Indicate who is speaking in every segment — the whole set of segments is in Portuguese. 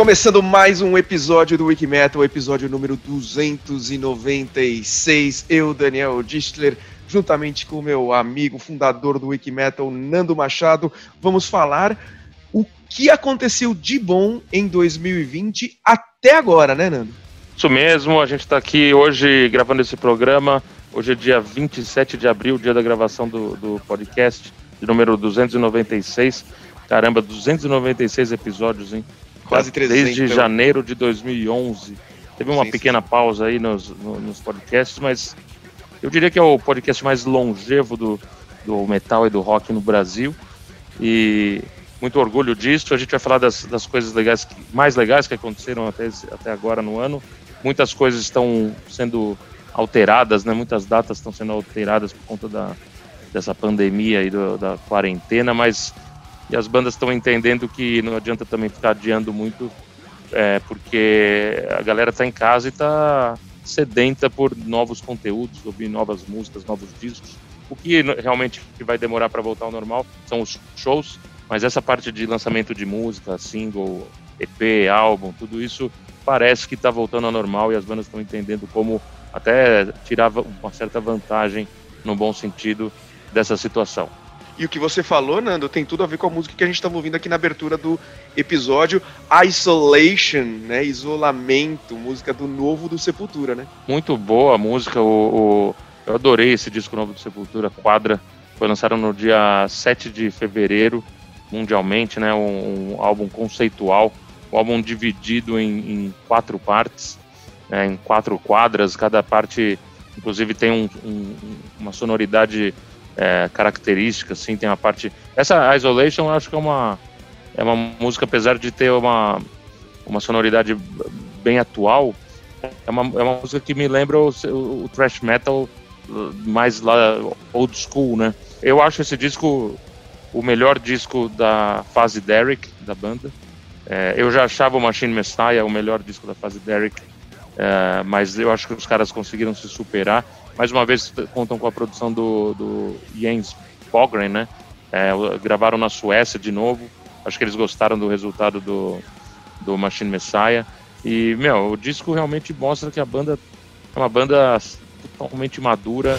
Speaker 1: começando mais um episódio do Wikimetal, episódio número 296. Eu, Daniel Distler, juntamente com o meu amigo fundador do Wikimetal, Nando Machado, vamos falar o que aconteceu de bom em 2020 até agora, né, Nando?
Speaker 2: Isso mesmo, a gente está aqui hoje gravando esse programa. Hoje é dia 27 de abril, dia da gravação do, do podcast, de número 296. Caramba, 296 episódios, hein?
Speaker 1: Quase 300.
Speaker 2: Desde
Speaker 1: então.
Speaker 2: janeiro de 2011. Teve uma
Speaker 1: Sim,
Speaker 2: pequena pausa aí nos, no- nos podcasts, mas eu diria que é o podcast mais longevo do, do metal e do rock no Brasil. E muito orgulho disso. A gente vai falar das, das coisas legais, que- mais legais que aconteceram até, até agora no ano. Muitas coisas estão sendo alteradas, né? Muitas datas estão sendo alteradas por conta da, dessa pandemia e do- da quarentena, mas e as bandas estão entendendo que não adianta também ficar adiando muito, é, porque a galera está em casa e está sedenta por novos conteúdos, ouvir novas músicas, novos discos. O que realmente vai demorar para voltar ao normal são os shows, mas essa parte de lançamento de música, single, EP, álbum, tudo isso parece que está voltando ao normal e as bandas estão entendendo como até tirar uma certa vantagem, no bom sentido, dessa situação.
Speaker 1: E o que você falou, Nando, tem tudo a ver com a música que a gente estava ouvindo aqui na abertura do episódio Isolation, né? Isolamento, música do novo do Sepultura, né?
Speaker 2: Muito boa a música, o, o- eu adorei esse disco novo do Sepultura, Quadra, foi lançado no dia 7 de fevereiro, mundialmente, né, um, um álbum conceitual, um álbum dividido em, em quatro partes, né, em quatro quadras, cada parte, inclusive, tem um- um- uma sonoridade é, característica, assim, tem uma parte... Essa Isolation, eu acho que é uma, é uma música, apesar de ter uma, uma sonoridade bem atual, é uma, é uma música que me lembra o, o, o thrash metal uh, mais lá old school, né? Eu acho esse disco o melhor disco da fase Derek, da banda. É, eu já achava o Machine Messiah o melhor disco da fase Derek, é, mas eu acho que os caras conseguiram se superar. Mais uma vez, contam com a produção do, do Jens Bogren, né? É, gravaram na Suécia de novo. Acho que eles gostaram do resultado do, do Machine Messiah. E, meu, o disco realmente mostra que a banda é uma banda totalmente madura.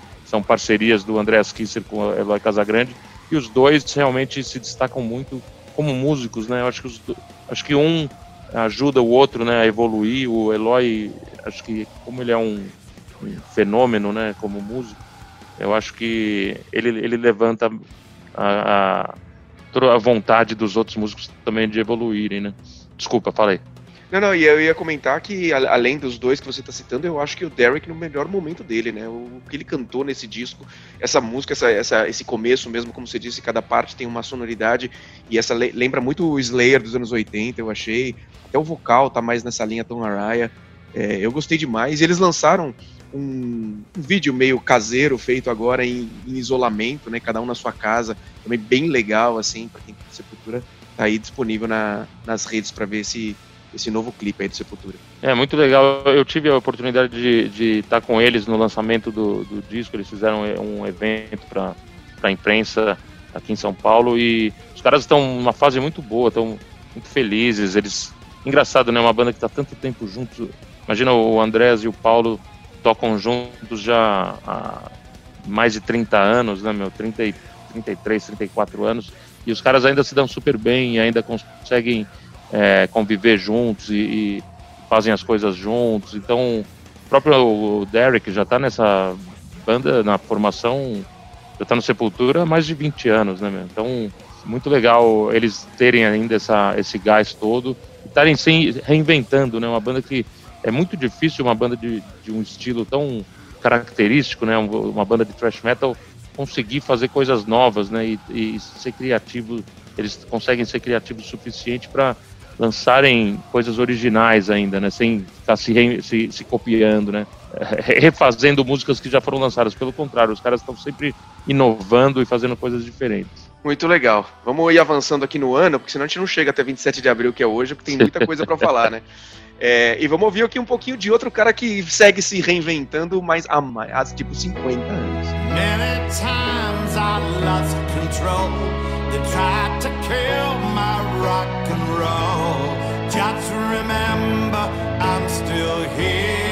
Speaker 2: são parcerias do Andreas Kisser com o Eloy Casagrande, e os dois realmente se destacam muito como músicos, né? Eu acho que, os, acho que um ajuda o outro né, a evoluir, o Eloy, acho que como ele é um, um fenômeno né, como músico, eu acho que ele, ele levanta a, a, a vontade dos outros músicos também de evoluírem, né? Desculpa, falei.
Speaker 1: Não, não, e eu ia comentar que, além dos dois que você está citando, eu acho que o Derek no melhor momento dele, né? O que ele cantou nesse disco, essa música, essa, essa- esse começo mesmo, como você disse, cada parte tem uma sonoridade, e essa le- lembra muito o Slayer dos anos 80, eu achei. Até o vocal tá mais nessa linha Tom Araya. É, eu gostei demais. Eles lançaram um, um vídeo meio caseiro, feito agora em, em isolamento, né? Cada um na sua casa. Também bem legal, assim, para quem tem Sepultura. Tá aí disponível na- nas redes para ver esse, esse novo clipe aí do Sepultura.
Speaker 2: É muito legal. Eu tive a oportunidade de, estar com eles no lançamento do, do disco. Eles fizeram um evento para a imprensa aqui em São Paulo e os caras estão numa fase muito boa, estão muito felizes. Eles, engraçado, né? Uma banda que está tanto tempo juntos. Imagina o Andrés e o Paulo tocam juntos já há mais de 30 anos, né, meu? 30, 33, 34 anos. E os caras ainda se dão super bem, ainda conseguem é, conviver juntos e, e, fazem as coisas juntos. Então, o próprio Derek já está nessa banda, na formação, já está no Sepultura há mais de 20 anos, né, meu? Então, muito legal eles terem ainda essa, esse gás todo e estarem se reinventando, né? Uma banda que é muito difícil, uma banda de, de um estilo tão característico, né? Uma banda de thrash metal conseguir fazer coisas novas, né? E, e ser criativo, eles conseguem ser criativos o suficiente para lançarem coisas originais ainda, né? Sem ficar se, se, se, copiando, né? Refazendo músicas que já foram lançadas. Pelo contrário, os caras estão sempre inovando e fazendo coisas diferentes.
Speaker 1: Muito legal. Vamos ir avançando aqui no ano, porque senão a gente não chega até 27 de abril, que é hoje, porque tem muita coisa para falar, né? É, e vamos ouvir aqui um pouquinho de outro cara que segue se reinventando, mas há, há tipo 50 anos. Many times I lost control. They tried to kill my rock and roll. Just remember, I'm still here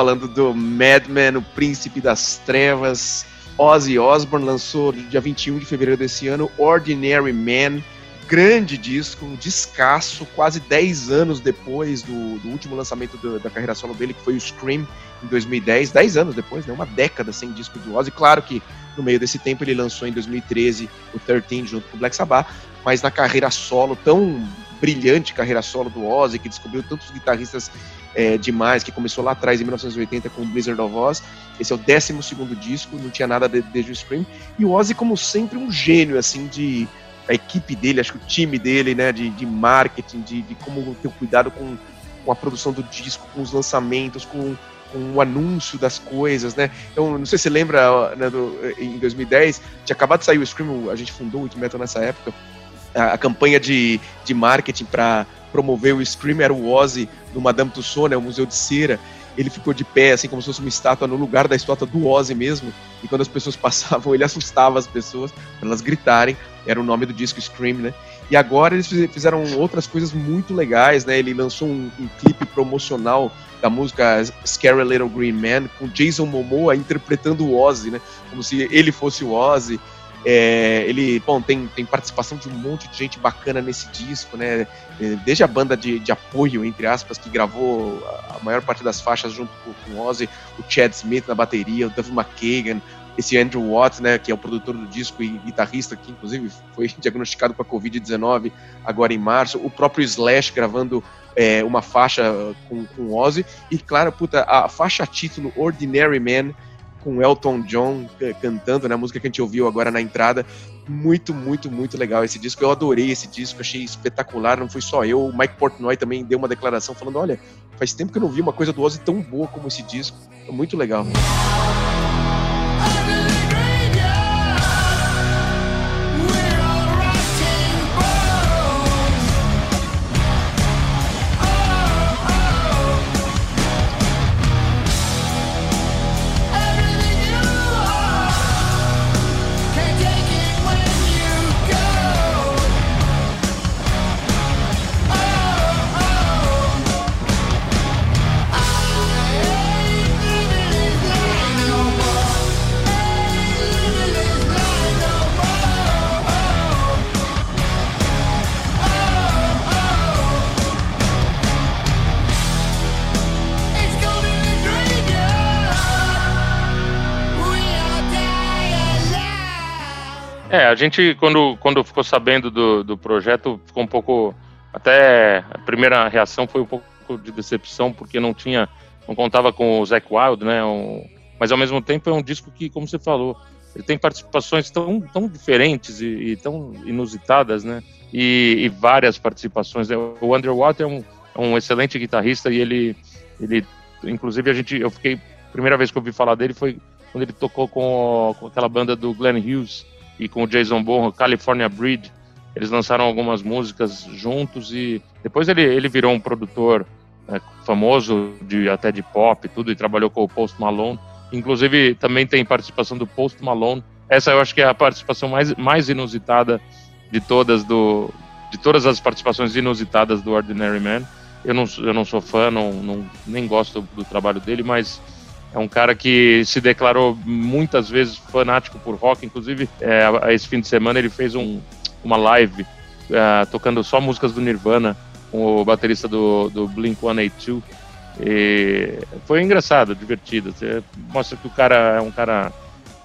Speaker 1: falando do Madman, o Príncipe das Trevas. Ozzy Osbourne lançou dia 21 de fevereiro desse ano Ordinary Man, grande disco, descasso, quase 10 anos depois do, do último lançamento do, da carreira solo dele, que foi o Scream, em 2010, 10 anos depois, né, uma década sem disco do Ozzy. Claro que no meio desse tempo ele lançou em 2013 o 13 junto com o Black Sabbath, mas na carreira solo, tão brilhante carreira solo do Ozzy, que descobriu tantos guitarristas é, demais, que começou lá atrás em 1980 com o Blizzard of Oz. Esse é o 12 disco, não tinha nada desde o Scream. E o Ozzy, como sempre, um gênio, assim, de. A equipe dele, acho que o time dele, né, de, de marketing, de, de como ter cuidado com, com a produção do disco, com os lançamentos, com, com o anúncio das coisas, né? Então, não sei se você lembra, né, do, em 2010, tinha acabado de sair o Scream, a gente fundou o Ultimetal nessa época, a, campanha de, de marketing para promoveu o Scream era o Ozzy no Madame Tussauds, né, o Museu de Cera. Ele ficou de pé, assim como se fosse uma estátua no lugar da estátua do Ozzy mesmo. E quando as pessoas passavam, ele assustava as pessoas para elas gritarem. Era o nome do disco Scream, né? E agora eles fizeram outras coisas muito legais, né? Ele lançou um, um clipe promocional da música Scary Little Green Man com Jason Momoa interpretando o Ozzy, né? Como se ele fosse o Ozzy. É, ele, bom, tem, tem participação de um monte de gente bacana nesse disco, né? É, desde a banda de, de apoio, entre aspas, que gravou a maior parte das faixas junto com, com o Ozzy, o Chad Smith na bateria, o Dave McKagan, esse Andrew Watt, né, que é o produtor do disco e guitarrista, que inclusive foi diagnosticado com a Covid-19 agora em março, o próprio Slash gravando é, uma faixa com, com Ozzy, e claro, puta, a faixa título Ordinary Man, com Elton John cantando, né? A música que a gente ouviu agora na entrada. Muito, muito, muito legal esse disco. Eu adorei esse disco, achei espetacular. Não foi só eu, o Mike Portnoy também deu uma declaração falando: olha, faz tempo que eu não vi uma coisa do Ozzy tão boa como esse disco. Muito legal.
Speaker 2: A gente, quando, quando ficou sabendo do, do projeto, ficou um pouco. Até a primeira reação foi um pouco de decepção, porque não tinha. Não contava com o Zac Wild, né? Um, mas ao mesmo tempo é um disco que, como você falou, ele tem participações tão, tão diferentes e, e tão inusitadas, né? E, e, várias participações. O Underwater é um, é um excelente guitarrista e ele, ele, inclusive a gente, eu fiquei, primeira vez que eu ouvi falar dele foi quando ele tocou com, com aquela banda do Glenn Hughes e com o Jason Bonham, California Breed. Eles lançaram algumas músicas juntos e depois ele, ele virou um produtor é, famoso de até de pop tudo e trabalhou com o Post Malone. Inclusive também tem participação do Post Malone. Essa eu acho que é a participação mais, mais inusitada de todas do de todas as participações inusitadas do Ordinary Man. Eu não, eu não sou fã, não, não, nem gosto do trabalho dele, mas é um cara que se declarou muitas vezes fanático por rock. Inclusive, é, esse fim de semana ele fez um, uma live é, tocando só músicas do Nirvana com o baterista do, do Blink 182. E foi engraçado, divertido. Mostra que o cara é um cara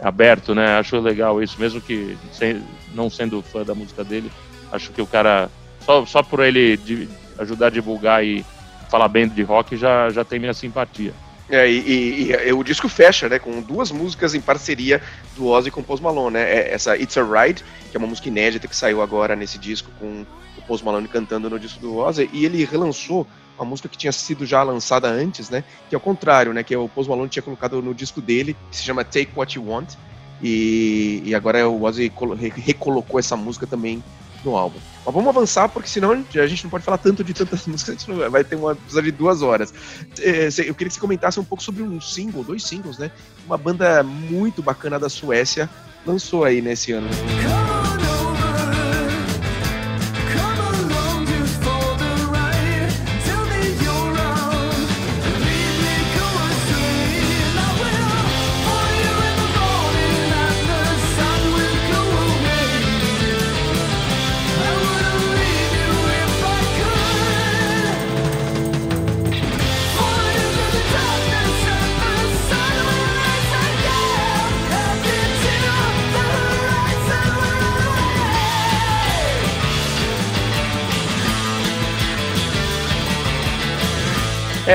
Speaker 2: aberto, né? Acho legal isso, mesmo que sem, não sendo fã da música dele. Acho que o cara, só, só por ele ajudar a divulgar e falar bem de rock, já, já tem minha simpatia.
Speaker 1: É, e, e, e, o disco fecha, né, com duas músicas em parceria do Ozzy com o Post Malone, né? É essa It's a Ride, que é uma música inédita que saiu agora nesse disco com o Post Malone cantando no disco do Ozzy, e ele relançou uma música que tinha sido já lançada antes, né? Que é o contrário, né? Que é o Post Malone tinha colocado no disco dele, que se chama Take What You Want, e, e agora o Ozzy recolocou essa música também no álbum. Mas vamos avançar, porque senão a gente não pode falar tanto de tantas músicas, a gente vai ter uma episódio de duas horas. É, eu queria que você comentasse um pouco sobre um single, dois singles, né? Uma banda muito bacana da Suécia lançou aí nesse ano.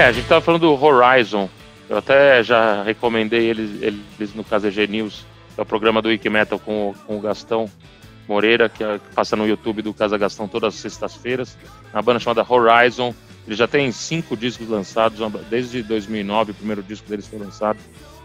Speaker 2: É, a gente tava falando do Horizon. Eu até já recomendei eles, eles no KZG News, que é o programa do Wikimetal com, com o Gastão Moreira, que, é, que passa no YouTube do Casa Gastão todas as sextas-feiras. Uma banda chamada Horizon. Ele já tem cinco discos lançados, desde 2009, o primeiro disco deles foi lançado.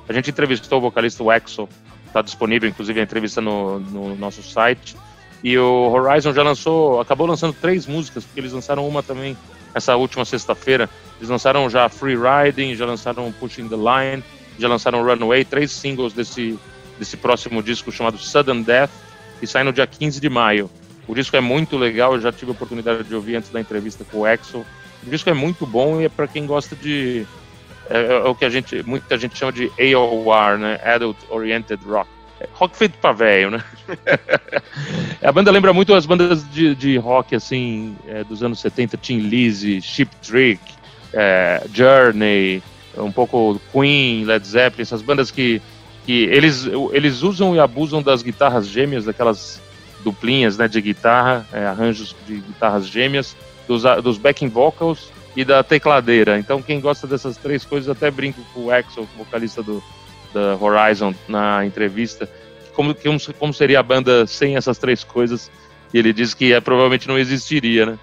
Speaker 2: A gente entrevistou o vocalista Wexel, está disponível, inclusive, a entrevista no, no nosso site. E o Horizon já lançou, acabou lançando três músicas, porque eles lançaram uma também essa última sexta-feira. Eles lançaram já Free Riding, já lançaram Pushing the Line, já lançaram Runaway, três singles desse, desse próximo disco chamado Sudden Death, que sai no dia 15 de maio. O disco é muito legal, eu já tive a oportunidade de ouvir antes da entrevista com o Axel. O disco é muito bom e é para quem gosta de. É, é, o que a gente, muita gente chama de AOR, né? Adult Oriented Rock rock feito pra velho, né? a banda lembra muito as bandas de, de rock, assim, é, dos anos 70, Tim Lizzy, Chip Trick, é, Journey, um pouco Queen, Led Zeppelin, essas bandas que, que eles, eles usam e abusam das guitarras gêmeas, daquelas duplinhas né, de guitarra, é, arranjos de guitarras gêmeas, dos, dos backing vocals e da tecladeira. Então, quem gosta dessas três coisas, até brinco com o Axel, vocalista do, da Horizon na entrevista como, como seria a banda sem essas três coisas. E ele disse que é, provavelmente não existiria, né?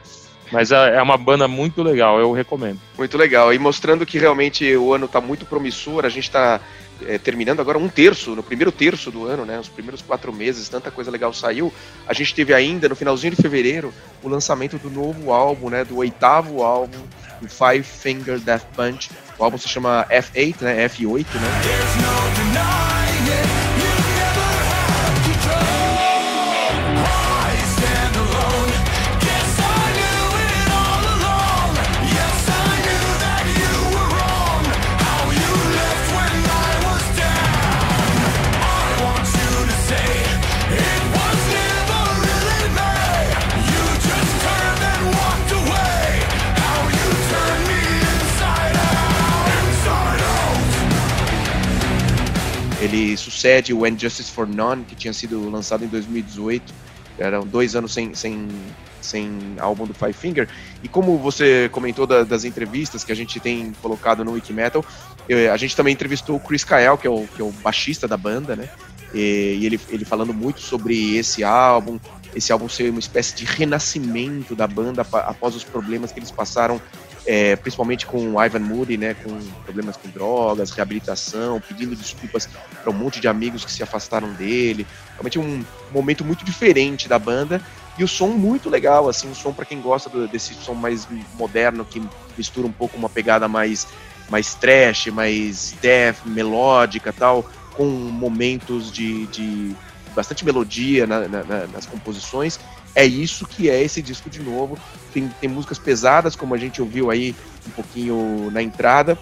Speaker 2: Mas é, é uma banda muito legal, eu recomendo.
Speaker 1: Muito legal. E mostrando que realmente o ano está muito promissor, a gente está é, terminando agora um terço, no primeiro terço do ano, né? Os primeiros quatro meses, tanta coisa legal saiu. A gente teve ainda, no finalzinho de fevereiro, o lançamento do novo álbum, né? Do oitavo álbum, do Five Finger Death Punch, o álbum se chama F8, né? F8, né? Sucede o And Justice for None, que tinha sido lançado em 2018. Eram dois anos sem, sem, sem álbum do Five Finger. E como você comentou da, das entrevistas que a gente tem colocado no Wikimetal, eu, a gente também entrevistou o Chris Kael, que é o, que é o baixista da banda, né? E, e ele, ele falando muito sobre esse álbum, esse álbum ser uma espécie de renascimento da banda após os problemas que eles passaram é, principalmente com o Ivan Moody, né, com problemas com drogas, reabilitação, pedindo desculpas para um monte de amigos que se afastaram dele. Realmente um momento muito diferente da banda e o som muito legal, assim, um som para quem gosta do, desse som mais moderno que mistura um pouco uma pegada mais mais trash, mais death, melódica, tal, com momentos de, de bastante melodia na, na, nas composições é isso que é esse disco de novo. Tem, tem músicas pesadas, como a gente ouviu aí um pouquinho na entrada,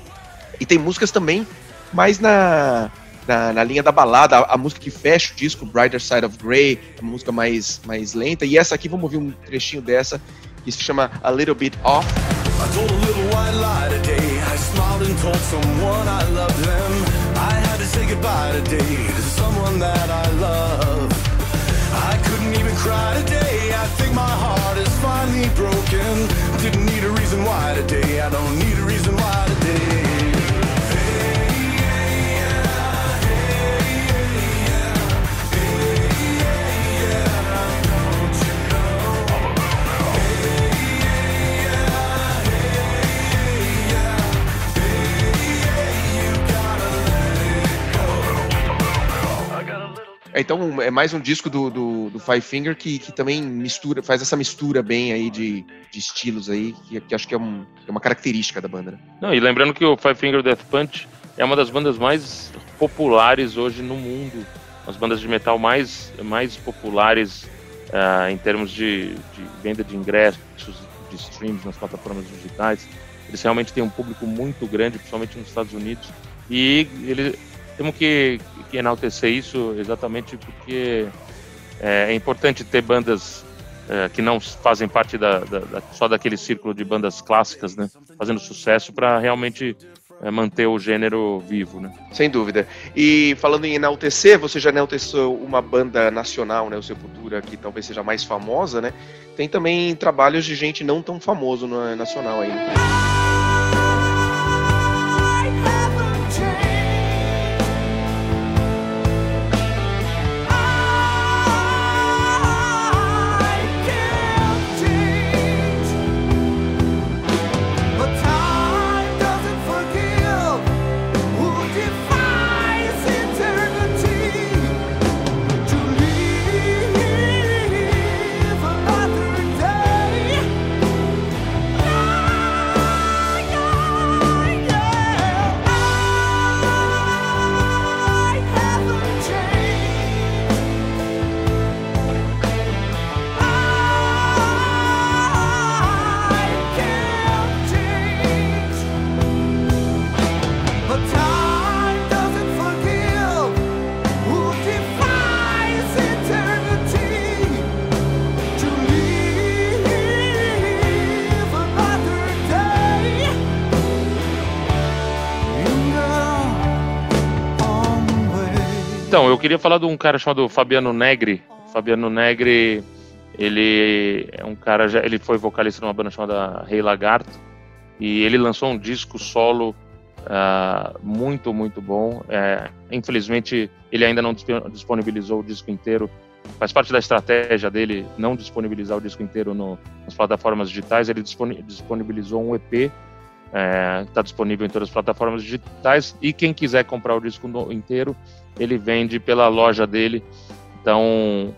Speaker 1: e tem músicas também mais na, na, na, linha da balada, a, a, música que fecha o disco, Brighter Side of Grey, a música mais, mais lenta, e essa aqui, vamos ouvir um trechinho dessa, que se chama A Little Bit Off. I told a little white lie today. I smiled and told someone I loved them. I had to say goodbye today to someone that I broken. Didn't need a reason why today. I don't need Então é mais um disco do, do, do Five Finger que, que também mistura, faz essa mistura bem aí de, de estilos aí, que, que acho que é, um, é, uma característica da banda. Né?
Speaker 2: Não, e lembrando que o Five Finger Death Punch é uma das bandas mais populares hoje no mundo, as bandas de metal mais, mais populares uh, em termos de, de, venda de ingressos, de streams nas plataformas digitais. Eles realmente têm um público muito grande, principalmente nos Estados Unidos. E ele, temos que, que enaltecer isso exatamente porque é, é importante ter bandas é, que não fazem parte da, da, da, só daquele círculo de bandas clássicas, né, fazendo sucesso para realmente é, manter o gênero vivo, né?
Speaker 1: Sem dúvida. E falando em enaltecer, você já enalteceu uma banda nacional, né, o Sepultura, que talvez seja mais famosa, né? Tem também trabalhos de gente não tão famoso no nacional aí.
Speaker 2: Queria falar de um cara chamado Fabiano Negri. Fabiano Negri, ele é um cara, já, ele foi vocalista numa banda chamada Rei Lagarto e ele lançou um disco solo uh, muito, muito bom. É, infelizmente, ele ainda não disponibilizou o disco inteiro. Faz parte da estratégia dele não disponibilizar o disco inteiro no, nas plataformas digitais. Ele disponibilizou um EP está é, tá disponível em todas as plataformas digitais. E quem quiser comprar o disco inteiro ele vende pela loja dele. Então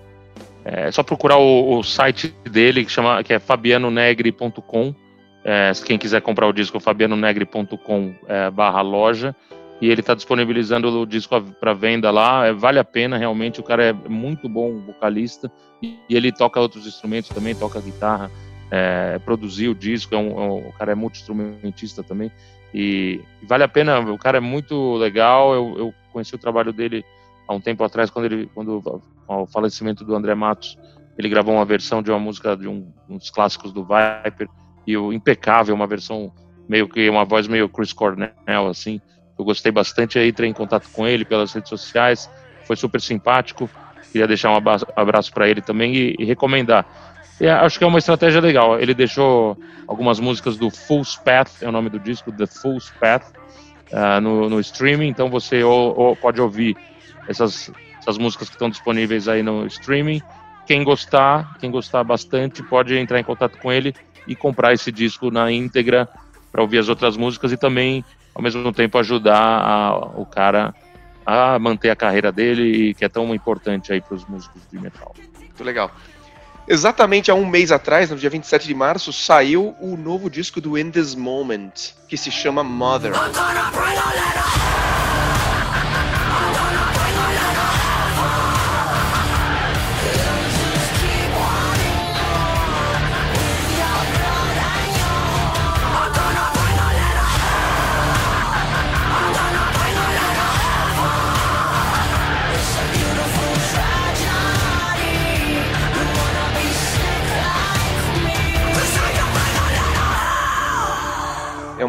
Speaker 2: é só procurar o, o site dele que chama que é fabianonegri.com é, quem quiser comprar o disco fabianonegri.com é, barra loja. E ele está disponibilizando o disco para venda lá. É, vale a pena realmente. O cara é muito bom vocalista. E, e ele toca outros instrumentos também toca guitarra é, produzir o disco, é um, é um, o cara é multi-instrumentista também, e, e, vale a pena, o cara é muito legal, eu, eu, conheci o trabalho dele há um tempo atrás, quando ele, quando o falecimento do André Matos, ele gravou uma versão de uma música de um, dos clássicos do Viper, e o impecável, uma versão meio que, uma voz meio Chris Cornell, assim, eu gostei bastante, aí entrei em contato com ele pelas redes sociais, foi super simpático, queria deixar um abraço para ele também e, e recomendar. E acho que é uma estratégia legal. Ele deixou algumas músicas do Full Path, é o nome do disco, The Full Path, uh, no, no, streaming, então você ou, ou pode ouvir essas, essas músicas que estão disponíveis aí no streaming. Quem gostar, quem gostar bastante, pode entrar em contato com ele e comprar esse disco na íntegra para ouvir as outras músicas e também, ao mesmo tempo, ajudar a, o cara a manter a carreira dele, que é tão importante aí para os músicos de metal.
Speaker 1: Muito legal. Exatamente há um mês atrás, no dia 27 de março, saiu o novo disco do In This Moment, que se chama Mother.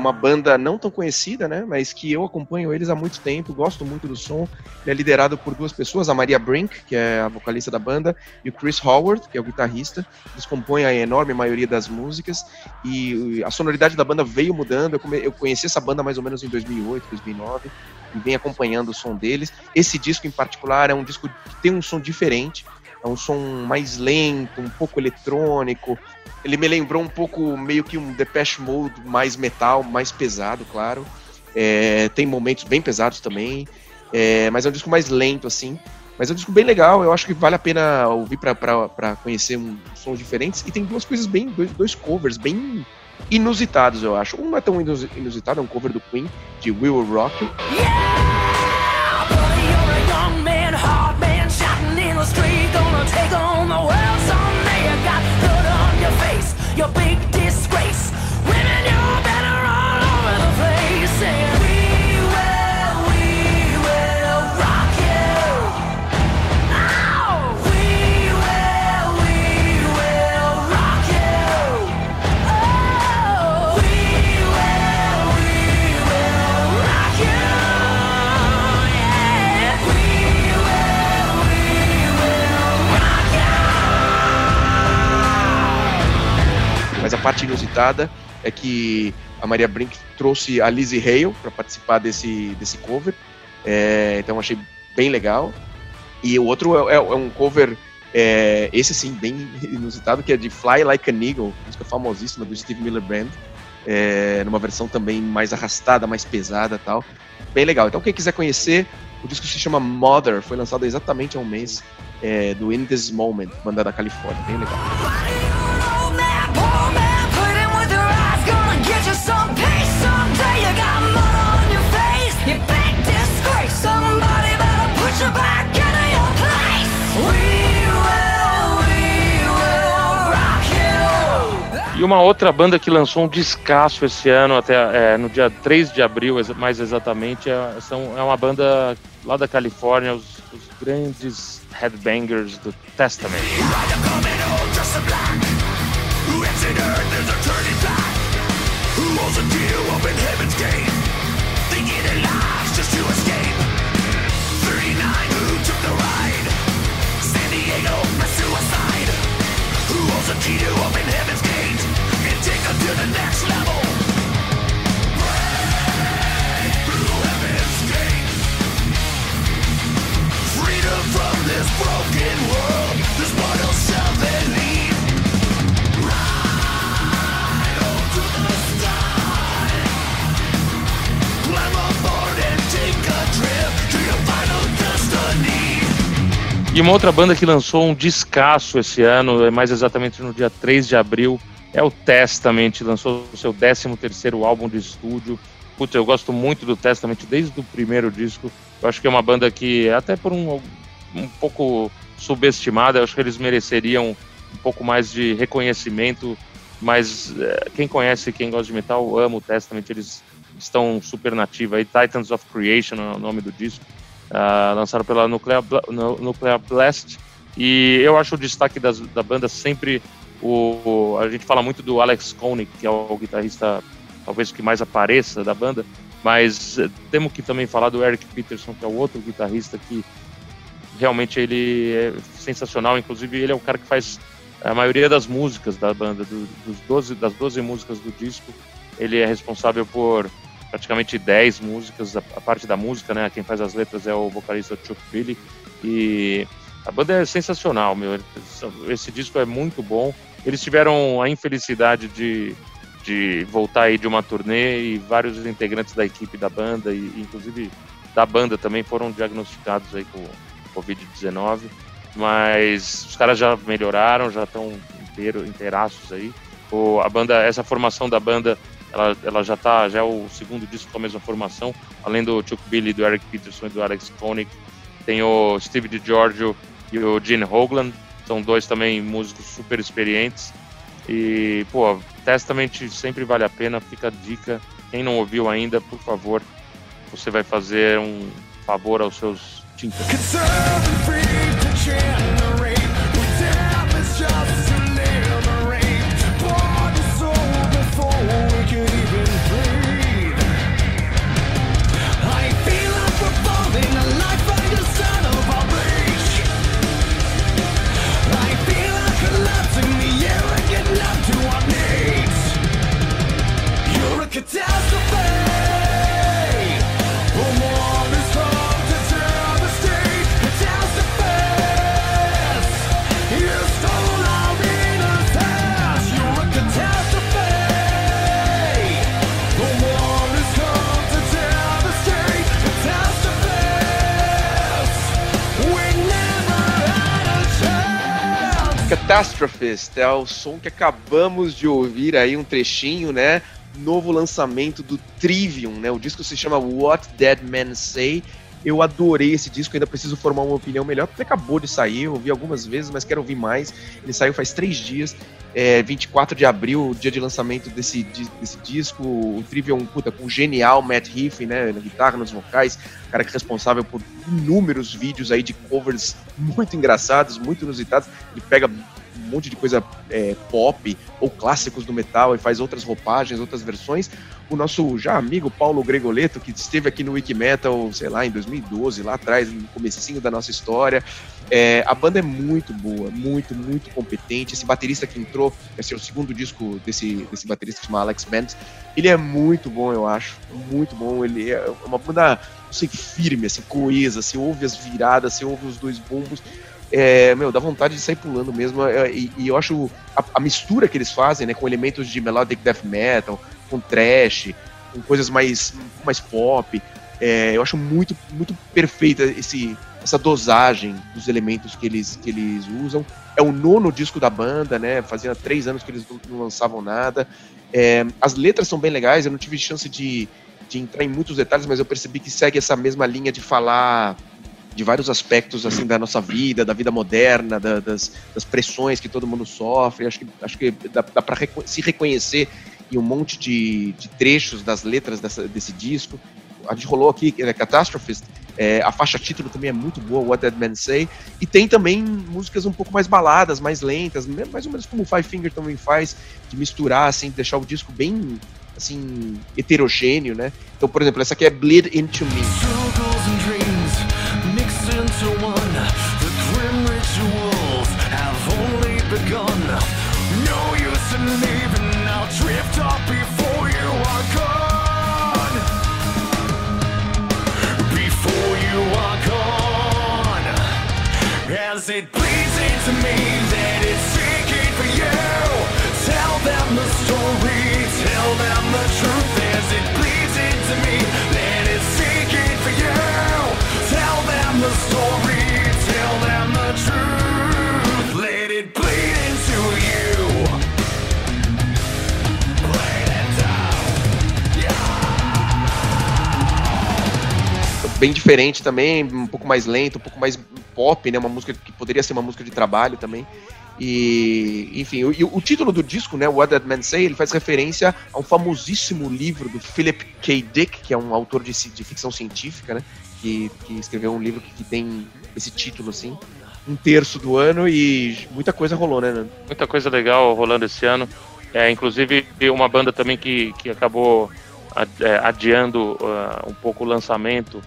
Speaker 1: Uma banda não tão conhecida, né? Mas que eu acompanho eles há muito tempo, gosto muito do som. Ele é liderado por duas pessoas, a Maria Brink, que é a vocalista da banda, e o Chris Howard, que é o guitarrista. Eles compõem a enorme maioria das músicas e a sonoridade da banda veio mudando. Eu, conheci essa banda mais ou menos em 2008, 2009 e vem acompanhando o som deles. Esse disco em particular é um disco que tem um som diferente, é um som mais lento, um pouco eletrônico, ele me lembrou um pouco meio que um Depeche Mode mais metal, mais pesado, claro. É, tem momentos bem pesados também, é, mas é um disco mais lento, assim. Mas é um disco bem legal, eu acho que vale a pena ouvir para conhecer um, sons diferentes. E tem duas coisas bem, dois, dois covers bem inusitados, eu acho. Um não é tão inusitado, é um cover do Queen, de Will Rock. Yeah! Your big disgrace. Parte inusitada é que a Maria Brink trouxe a Lizzie Hale para participar desse, desse cover. É, então achei bem legal. E o outro é, é, é um cover, é, esse sim, bem inusitado, que é de Fly Like an Eagle, música famosíssima do Steve Miller Band. É, numa versão também mais arrastada, mais pesada tal. Bem legal. Então, quem quiser conhecer, o disco se chama Mother, foi lançado exatamente há um mês, é, do In This Moment, banda da Califórnia. Bem legal.
Speaker 2: E uma outra banda que lançou um descasso esse ano, até é, no dia 3 de abril, mais exatamente, é, são, é uma banda lá da Califórnia, os, os grandes headbangers do Testament. Uma outra banda que lançou um descasso esse ano, é mais exatamente no dia 3 de abril, é o Testament, lançou o seu 13 terceiro álbum de estúdio. Putz, eu gosto muito do Testament desde o primeiro disco. Eu acho que é uma banda que, até por um, um pouco subestimada, eu acho que eles mereceriam um pouco mais de reconhecimento, mas é, quem conhece, quem gosta de metal, ama o Testament, eles estão super nativos aí. Titans of Creation é o nome do disco uh, lançado pela Nuclear, Nuclear Blast. E eu acho o destaque das, da banda sempre o, a gente fala muito do Alex Koenig, que é o guitarrista talvez que mais apareça da banda, Mas temos que também falar do Eric Peterson, que é o outro guitarrista que realmente ele é sensacional. Inclusive, ele é o cara que faz a maioria das músicas da banda, do, dos 12, das 12 músicas do disco. Ele é responsável por praticamente 10 músicas, a, parte da música, né? Quem faz as letras é o vocalista Chuck Billy. E a banda é sensacional, meu. Esse disco é muito bom. Eles tiveram a infelicidade de, de voltar aí de uma turnê e vários integrantes da equipe da banda, e inclusive da banda também, foram diagnosticados aí com Covid-19. Mas os caras já melhoraram, já estão inteiro, inteiraços aí. O, a banda, essa formação da banda, ela, ela já tá, já é o segundo disco com a mesma formação, além do Chuck Billy, do Eric Peterson e do Alex Koenig, tem o Steve DiGiorgio e o Gene Hoglan, são dois também músicos super experientes. E, pô, Testament sempre vale a pena, fica a dica. Quem não ouviu ainda, por favor, você vai fazer um favor aos seus tintas.
Speaker 1: Catastrophist é o som que acabamos de ouvir aí, um trechinho, né? Novo lançamento do Trivium, né? O disco se chama What Dead Men Say. Eu adorei esse disco, ainda preciso formar uma opinião melhor, porque acabou de sair, eu ouvi algumas vezes, mas quero ouvir mais. Ele saiu faz três dias, é, 24 de abril, dia de lançamento desse, desse disco. O Trivium, puta, com o genial Matt Heafy, né, na guitarra, nos vocais, cara que é responsável por inúmeros vídeos aí de covers muito engraçados, muito inusitados. Ele pega monte de coisa é, pop ou clássicos do metal e faz outras roupagens, outras versões. O nosso já amigo Paulo Gregoleto, que esteve aqui no Wikimetal, sei lá, em 2012, lá atrás, no comecinho da nossa história. É, a banda é muito boa, muito, muito competente. Esse baterista que entrou, esse é o segundo disco desse, desse baterista que se chama Alex Band, ele é muito bom, eu acho. Muito bom. Ele é uma banda, não sei, firme, assim, coesa. Você ouve as viradas, você ouve os dois bombos é, meu, dá vontade de sair pulando mesmo. É, e, e eu acho a, a, mistura que eles fazem, né, com elementos de melodic death metal, com trash, com coisas mais, mais pop, é, eu acho muito, muito perfeita esse, essa dosagem dos elementos que eles, que eles usam. É o nono disco da banda, né? Fazia três anos que eles não, lançavam nada. É, as letras são bem legais, eu não tive chance de, de entrar em muitos detalhes, mas eu percebi que segue essa mesma linha de falar de vários aspectos assim da nossa vida, da vida moderna, da, das, das, pressões que todo mundo sofre. Acho que, acho que dá, dá para se reconhecer em um monte de, de trechos das letras dessa, desse disco. A gente rolou aqui, é, Catastrophist, é, a faixa título também é muito boa, What Dead Men Say, e tem também músicas um pouco mais baladas, mais lentas, mais ou menos como o Five Finger também faz, de misturar, assim, deixar o disco bem, assim, heterogêneo, né? Então, por exemplo, essa aqui é Bleed Into Me. Into one. The grim rituals have only begun. No use in leaving, I'll drift off before you are gone. Before you are gone. As it bleeds into me that it's seeking for you. Tell them the story, tell them the truth as it bleeds into me Bem diferente também, um pouco mais lento, um pouco mais pop, né? Uma música que poderia ser uma música de trabalho também. E, enfim, o, o, título do disco, né, What That Man Say, ele faz referência a um famosíssimo livro do Philip K. Dick, que é um autor de, de ficção científica, né? Que, que escreveu um livro que, que, tem esse título, assim, um terço do ano e muita coisa rolou, né?
Speaker 2: Muita coisa legal rolando esse ano. É, inclusive, uma banda também que, que acabou é, adiando uh, um pouco o lançamento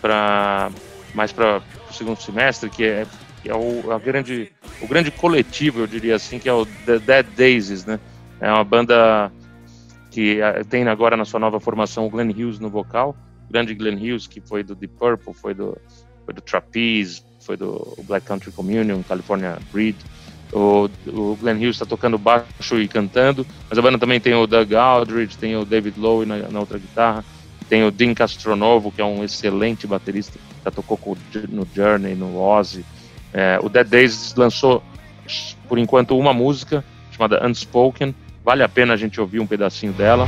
Speaker 2: para mais para o segundo semestre, que é, que é o, a grande, o grande coletivo, eu diria assim, que é o The Dead Daisies, né? É uma banda que uh, tem agora na sua nova formação o Glenn Hughes no vocal, grande Glenn Hughes, que foi do Deep Purple, foi do, foi do Trapeze, foi do Black Country Communion, California Breed, o, o Glenn Hughes está tocando baixo e cantando, mas a banda também tem o Doug Aldridge, tem o David Lowe na, na outra guitarra, tem o Dean Castronovo, que é um excelente baterista, já tocou no Journey, no Ozzy. É, o Dead Days lançou, por enquanto, uma música chamada Unspoken. Vale a pena a gente ouvir um pedacinho dela.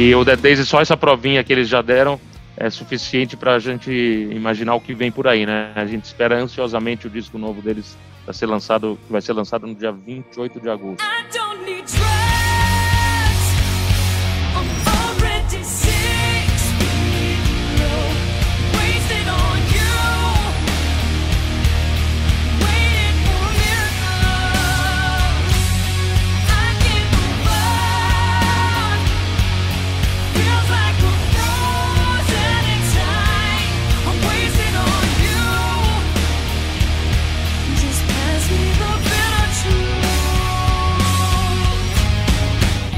Speaker 2: E o Dead Days, só essa provinha que eles já deram é suficiente para a gente imaginar o que vem por aí, né? A gente espera ansiosamente o disco novo deles para ser lançado, que vai ser lançado no dia 28 de agosto.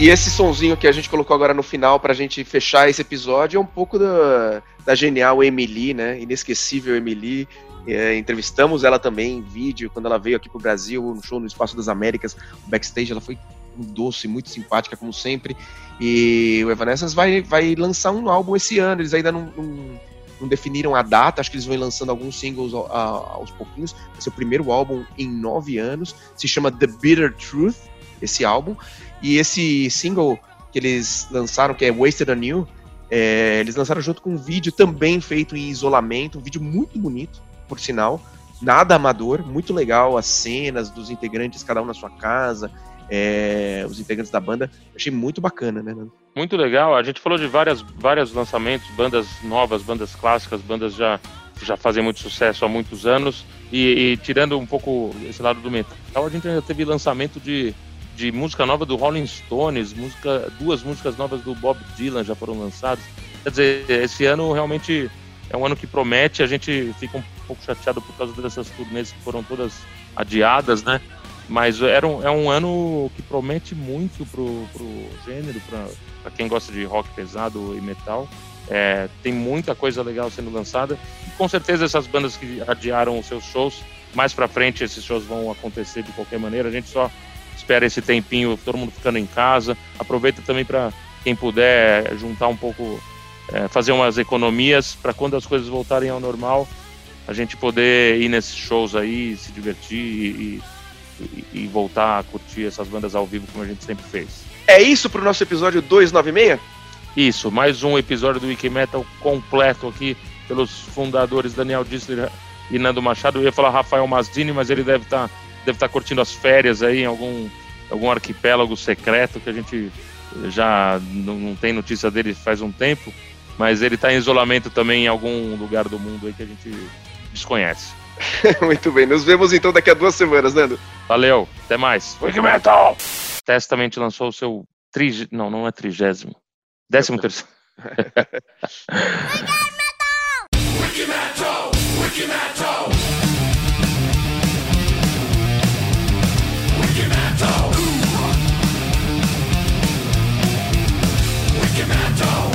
Speaker 1: E esse sonzinho que a gente colocou agora no final pra gente fechar esse episódio é um pouco da, da genial Emily, né? Inesquecível Emily. É, entrevistamos ela também em vídeo quando ela veio aqui pro Brasil, no show no Espaço das Américas, backstage. Ela foi doce, muito simpática, como sempre. E o Evanescence vai, vai lançar um álbum esse ano. Eles ainda não, não, não definiram a data, acho que eles vão lançando alguns singles aos pouquinhos. Vai ser o primeiro álbum em nove anos. Se chama The Bitter Truth, esse álbum. E esse single que eles lançaram, que é Wasted on You, é, eles lançaram junto com um vídeo também feito em isolamento, um vídeo muito bonito, por sinal, nada amador, muito legal, as cenas dos integrantes, cada um na sua casa, é, os integrantes da banda, achei muito bacana, né?
Speaker 2: Muito legal, a gente falou de várias, vários lançamentos, bandas novas, bandas clássicas, bandas já, já fazem muito sucesso há muitos anos, e, e tirando um pouco esse lado do metal, a gente ainda teve lançamento de de música nova do Rolling Stones, música, duas músicas novas do Bob Dylan já foram lançadas. Quer dizer, esse ano realmente é um ano que promete, a gente fica um pouco chateado por causa dessas turnês que foram todas adiadas, né? Mas era um, é um ano que promete muito pro, pro gênero, para quem gosta de rock pesado e metal. É, tem muita coisa legal sendo lançada. E com certeza essas bandas que adiaram os seus shows, mais para frente esses shows vão acontecer de qualquer maneira. A gente só espera esse tempinho, todo mundo ficando em casa. Aproveita também para quem puder juntar um pouco, é, fazer umas economias para quando as coisas voltarem ao normal, a gente poder ir nesses shows aí, se divertir e, e, e voltar a curtir essas bandas ao vivo como a gente sempre fez.
Speaker 1: É isso para o nosso episódio 296?
Speaker 2: Isso, mais um episódio do Wiki Metal completo aqui pelos fundadores Daniel Dissler e Nando Machado. Eu ia falar Rafael Mazdini, mas ele deve estar tá, deve tá curtindo as férias aí em algum algum arquipélago secreto que a gente já não, tem notícia dele faz um tempo, mas ele está em isolamento também em algum lugar do mundo aí que a gente desconhece.
Speaker 1: Muito bem, nos vemos então daqui a duas semanas, Nando.
Speaker 2: Valeu, até mais.
Speaker 1: Wiki Metal!
Speaker 2: Testament lançou o seu tri... não, não é trigésimo, décimo terceiro. Wiki Metal! Wiki Metal! Wiki Metal! Memento